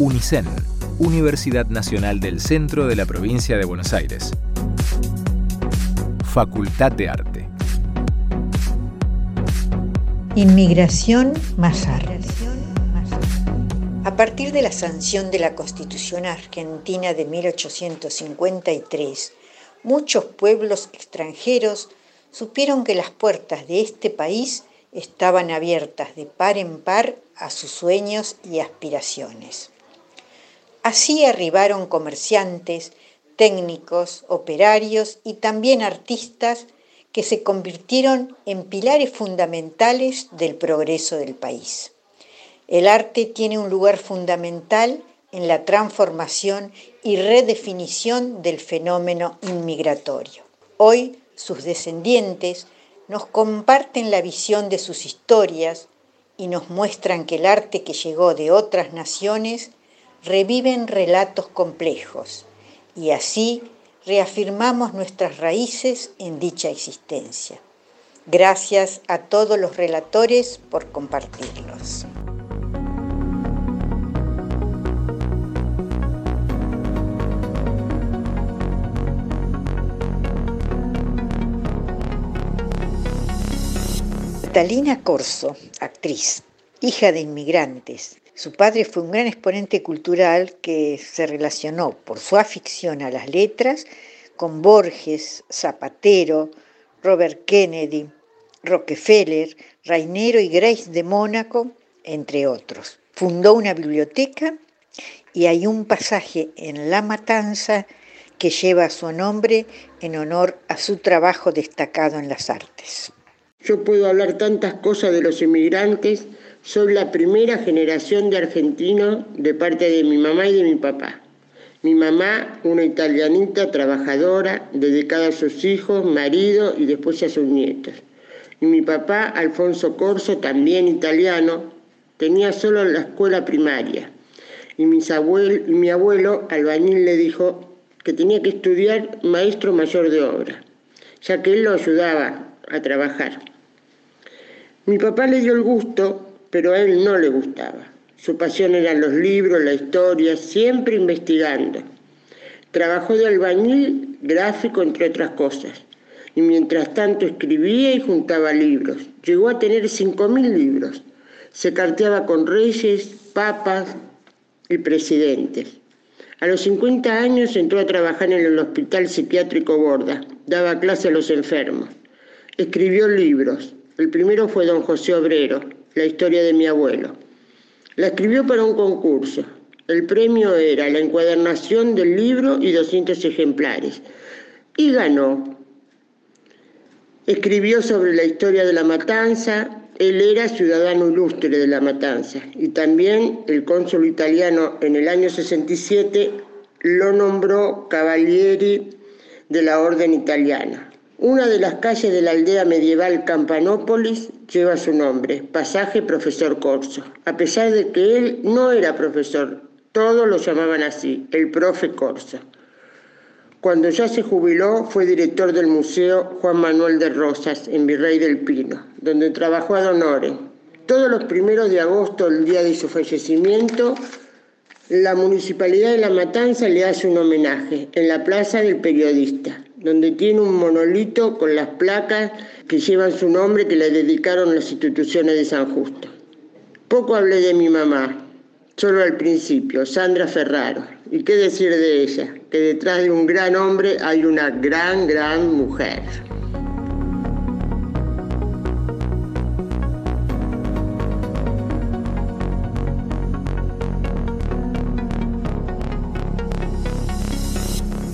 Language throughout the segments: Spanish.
UNICEN, Universidad Nacional del Centro de la Provincia de Buenos Aires. Facultad de Arte. Inmigración Mazar. A partir de la sanción de la Constitución Argentina de 1853, muchos pueblos extranjeros supieron que las puertas de este país estaban abiertas de par en par a sus sueños y aspiraciones. Así arribaron comerciantes, técnicos, operarios y también artistas que se convirtieron en pilares fundamentales del progreso del país. El arte tiene un lugar fundamental en la transformación y redefinición del fenómeno inmigratorio. Hoy sus descendientes nos comparten la visión de sus historias y nos muestran que el arte que llegó de otras naciones reviven relatos complejos y así reafirmamos nuestras raíces en dicha existencia. Gracias a todos los relatores por compartirlos. Catalina Corso, actriz, hija de inmigrantes. Su padre fue un gran exponente cultural que se relacionó por su afición a las letras con Borges, Zapatero, Robert Kennedy, Rockefeller, Rainero y Grace de Mónaco, entre otros. Fundó una biblioteca y hay un pasaje en La Matanza que lleva su nombre en honor a su trabajo destacado en las artes. Yo puedo hablar tantas cosas de los inmigrantes. Soy la primera generación de argentinos de parte de mi mamá y de mi papá. Mi mamá, una italianita trabajadora, dedicada a sus hijos, marido y después a sus nietos. Y mi papá, Alfonso Corso, también italiano, tenía solo la escuela primaria. Y, y mi abuelo, albañil, le dijo que tenía que estudiar maestro mayor de obra, ya que él lo ayudaba a trabajar. Mi papá le dio el gusto, pero a él no le gustaba. Su pasión eran los libros, la historia, siempre investigando. Trabajó de albañil, gráfico, entre otras cosas. Y mientras tanto escribía y juntaba libros. Llegó a tener 5.000 libros. Se carteaba con reyes, papas y presidentes. A los 50 años entró a trabajar en el Hospital Psiquiátrico Borda. Daba clase a los enfermos. Escribió libros. El primero fue Don José Obrero, la historia de mi abuelo. La escribió para un concurso. El premio era la encuadernación del libro y 200 ejemplares. Y ganó. Escribió sobre la historia de la matanza. Él era ciudadano ilustre de la matanza. Y también el cónsul italiano en el año 67 lo nombró Cavalieri de la Orden Italiana. Una de las calles de la aldea medieval Campanópolis lleva su nombre, pasaje Profesor Corso, a pesar de que él no era profesor, todos lo llamaban así, el profe Corso. Cuando ya se jubiló fue director del Museo Juan Manuel de Rosas en Virrey del Pino, donde trabajó a Donore. Todos los primeros de agosto, el día de su fallecimiento, la Municipalidad de La Matanza le hace un homenaje en la Plaza del Periodista donde tiene un monolito con las placas que llevan su nombre que le dedicaron las instituciones de San Justo. Poco hablé de mi mamá, solo al principio, Sandra Ferraro. ¿Y qué decir de ella? Que detrás de un gran hombre hay una gran, gran mujer.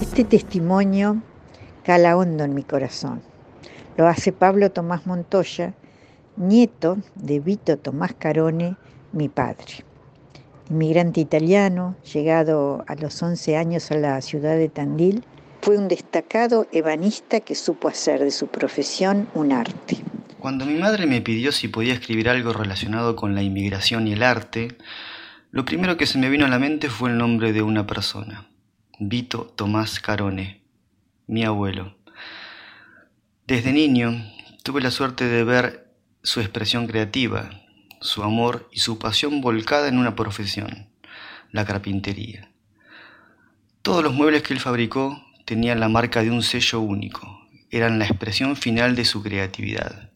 Este testimonio cala hondo en mi corazón. Lo hace Pablo Tomás Montoya, nieto de Vito Tomás Carone, mi padre. Inmigrante italiano, llegado a los 11 años a la ciudad de Tandil, fue un destacado ebanista que supo hacer de su profesión un arte. Cuando mi madre me pidió si podía escribir algo relacionado con la inmigración y el arte, lo primero que se me vino a la mente fue el nombre de una persona, Vito Tomás Carone, mi abuelo. Desde niño tuve la suerte de ver su expresión creativa, su amor y su pasión volcada en una profesión, la carpintería. Todos los muebles que él fabricó tenían la marca de un sello único, eran la expresión final de su creatividad.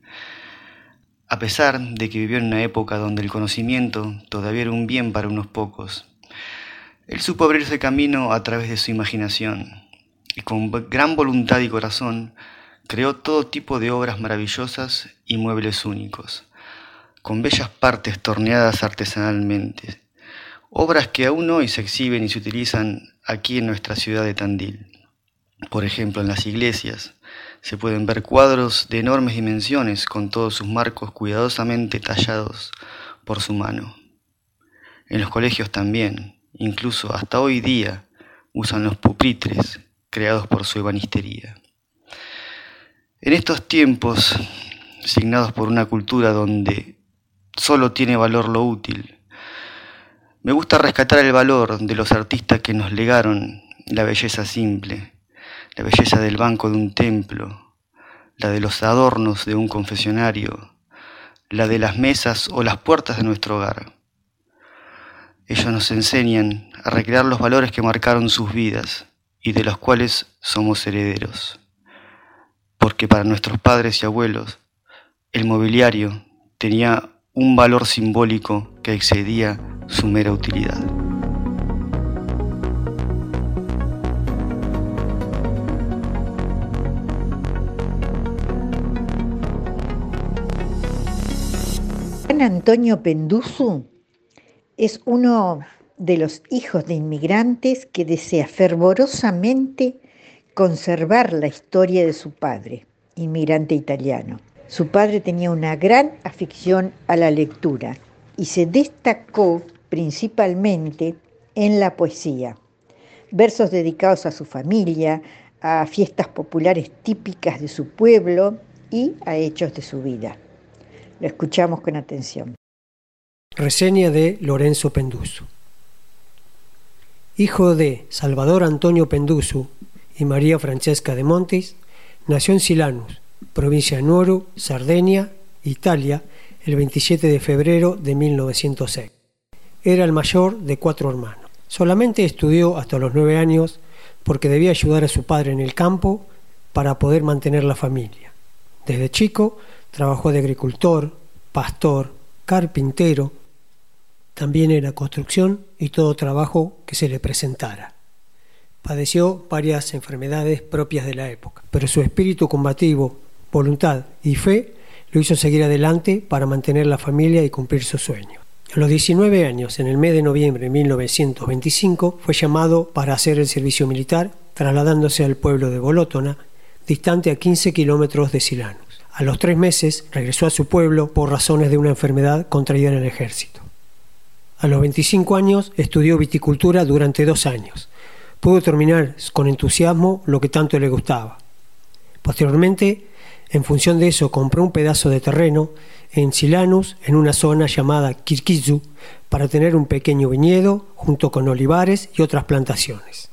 A pesar de que vivió en una época donde el conocimiento todavía era un bien para unos pocos, él supo abrirse camino a través de su imaginación y con gran voluntad y corazón creó todo tipo de obras maravillosas y muebles únicos, con bellas partes torneadas artesanalmente, obras que aún hoy se exhiben y se utilizan aquí en nuestra ciudad de Tandil. Por ejemplo, en las iglesias se pueden ver cuadros de enormes dimensiones con todos sus marcos cuidadosamente tallados por su mano. En los colegios también, incluso hasta hoy día, usan los pupitres creados por su ebanistería. En estos tiempos, signados por una cultura donde solo tiene valor lo útil, me gusta rescatar el valor de los artistas que nos legaron la belleza simple, la belleza del banco de un templo, la de los adornos de un confesionario, la de las mesas o las puertas de nuestro hogar. Ellos nos enseñan a recrear los valores que marcaron sus vidas y de los cuales somos herederos. Porque para nuestros padres y abuelos, el mobiliario tenía un valor simbólico que excedía su mera utilidad. Antonio Penduzu es uno de los hijos de inmigrantes que desea fervorosamente conservar la historia de su padre, inmigrante italiano. Su padre tenía una gran afición a la lectura y se destacó principalmente en la poesía. Versos dedicados a su familia, a fiestas populares típicas de su pueblo y a hechos de su vida. Lo escuchamos con atención. Reseña de Lorenzo Penduso. Hijo de Salvador Antonio Penduso y María Francesca de Montes, nació en Silanus, provincia de Nuoro, Sardenia, Italia, el 27 de febrero de 1906. Era el mayor de cuatro hermanos. Solamente estudió hasta los nueve años porque debía ayudar a su padre en el campo para poder mantener la familia. Desde chico trabajó de agricultor, pastor, carpintero, también era construcción y todo trabajo que se le presentara. Padeció varias enfermedades propias de la época, pero su espíritu combativo, voluntad y fe lo hizo seguir adelante para mantener la familia y cumplir su sueño. A los 19 años, en el mes de noviembre de 1925, fue llamado para hacer el servicio militar, trasladándose al pueblo de Bolótona, distante a 15 kilómetros de Silano. A los tres meses regresó a su pueblo por razones de una enfermedad contraída en el ejército. A los 25 años estudió viticultura durante dos años. Pudo terminar con entusiasmo lo que tanto le gustaba. Posteriormente, en función de eso, compró un pedazo de terreno en Silanus, en una zona llamada Kirkizu, para tener un pequeño viñedo junto con olivares y otras plantaciones.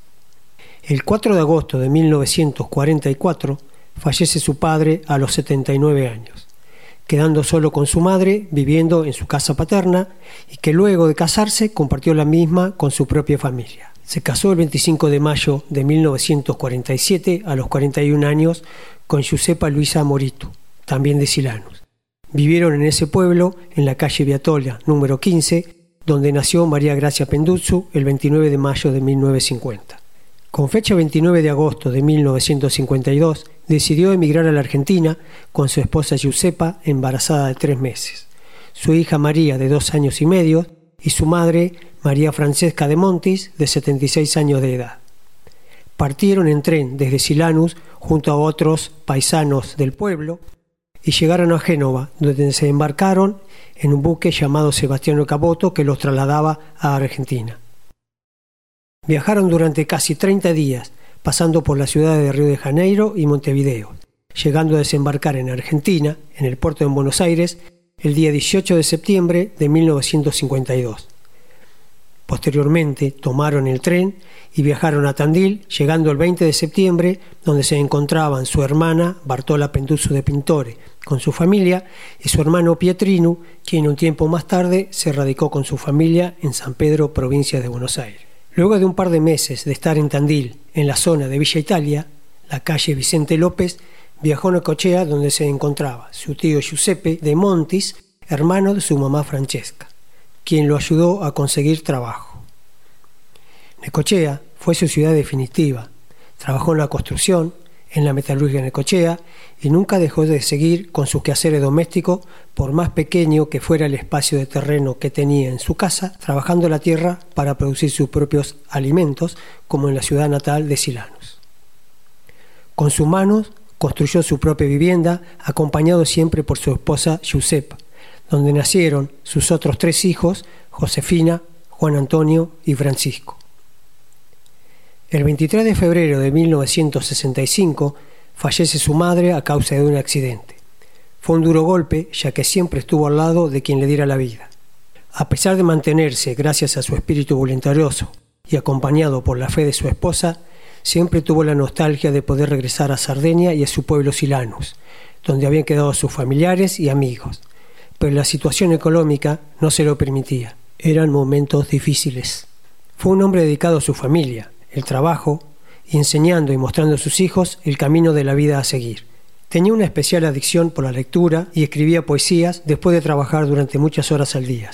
El 4 de agosto de 1944, fallece su padre a los 79 años, quedando solo con su madre viviendo en su casa paterna y que luego de casarse compartió la misma con su propia familia. Se casó el 25 de mayo de 1947 a los 41 años con Giuseppa Luisa Morito, también de Silanus. Vivieron en ese pueblo, en la calle Viatolia, número 15, donde nació María Gracia Penduzzo el 29 de mayo de 1950. Con fecha 29 de agosto de 1952, decidió emigrar a la Argentina con su esposa Giuseppa, embarazada de tres meses, su hija María, de dos años y medio, y su madre, María Francesca de Montis, de 76 años de edad. Partieron en tren desde Silanus junto a otros paisanos del pueblo y llegaron a Génova, donde se embarcaron en un buque llamado Sebastiano Caboto que los trasladaba a Argentina. Viajaron durante casi 30 días, pasando por las ciudades de Río de Janeiro y Montevideo, llegando a desembarcar en Argentina, en el puerto de Buenos Aires, el día 18 de septiembre de 1952. Posteriormente tomaron el tren y viajaron a Tandil, llegando el 20 de septiembre, donde se encontraban su hermana Bartola Penduso de Pintore, con su familia, y su hermano Pietrino, quien un tiempo más tarde se radicó con su familia en San Pedro, provincia de Buenos Aires. Luego de un par de meses de estar en Tandil, en la zona de Villa Italia, la calle Vicente López, viajó a Necochea, donde se encontraba su tío Giuseppe de Montis, hermano de su mamá Francesca quien lo ayudó a conseguir trabajo. Necochea fue su ciudad definitiva. Trabajó en la construcción, en la metalurgia de Necochea y nunca dejó de seguir con sus quehaceres domésticos, por más pequeño que fuera el espacio de terreno que tenía en su casa, trabajando la tierra para producir sus propios alimentos, como en la ciudad natal de Silanus. Con sus manos construyó su propia vivienda, acompañado siempre por su esposa Giuseppe, donde nacieron sus otros tres hijos, Josefina, Juan Antonio y Francisco. El 23 de febrero de 1965 fallece su madre a causa de un accidente. Fue un duro golpe, ya que siempre estuvo al lado de quien le diera la vida. A pesar de mantenerse gracias a su espíritu voluntarioso y acompañado por la fe de su esposa, siempre tuvo la nostalgia de poder regresar a Sardenia y a su pueblo Silanus, donde habían quedado sus familiares y amigos, pero la situación económica no se lo permitía. Eran momentos difíciles. Fue un hombre dedicado a su familia, el trabajo, enseñando y mostrando a sus hijos el camino de la vida a seguir. Tenía una especial adicción por la lectura y escribía poesías después de trabajar durante muchas horas al día.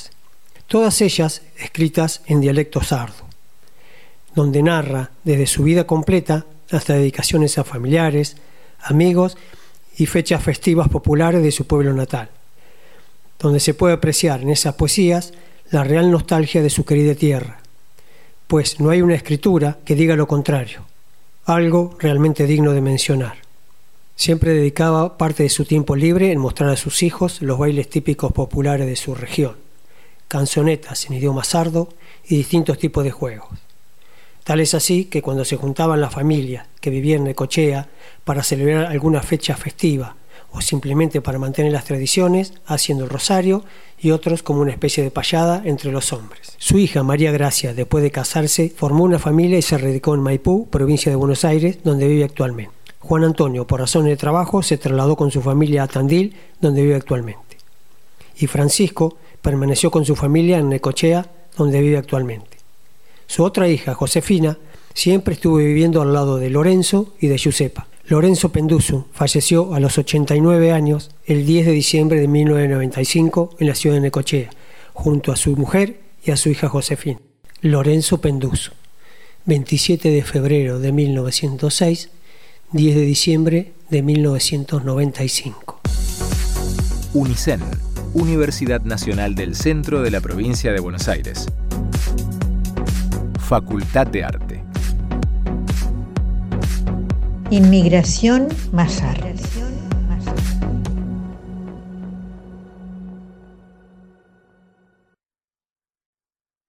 Todas ellas escritas en dialecto sardo, donde narra desde su vida completa hasta dedicaciones a familiares, amigos y fechas festivas populares de su pueblo natal donde se puede apreciar en esas poesías la real nostalgia de su querida tierra, pues no hay una escritura que diga lo contrario, algo realmente digno de mencionar. Siempre dedicaba parte de su tiempo libre en mostrar a sus hijos los bailes típicos populares de su región, canzonetas en idioma sardo y distintos tipos de juegos. Tal es así que cuando se juntaban las familias que vivían en Necochea para celebrar alguna fecha festiva o simplemente para mantener las tradiciones, haciendo el rosario, y otros como una especie de payada entre los hombres. Su hija María Gracia, después de casarse, formó una familia y se radicó en Maipú, provincia de Buenos Aires, donde vive actualmente. Juan Antonio, por razones de trabajo, se trasladó con su familia a Tandil, donde vive actualmente. Y Francisco permaneció con su familia en Necochea, donde vive actualmente. Su otra hija, Josefina, siempre estuvo viviendo al lado de Lorenzo y de Giuseppa. Lorenzo Pendusu falleció a los 89 años el 10 de diciembre de 1995 en la ciudad de Necochea, junto a su mujer y a su hija Josefina. Lorenzo Pendusu, 27 de febrero de 1906, 10 de diciembre de 1995. UNICEN, Universidad Nacional del Centro de la Provincia de Buenos Aires. Facultad de Arte. Inmigración Mazar.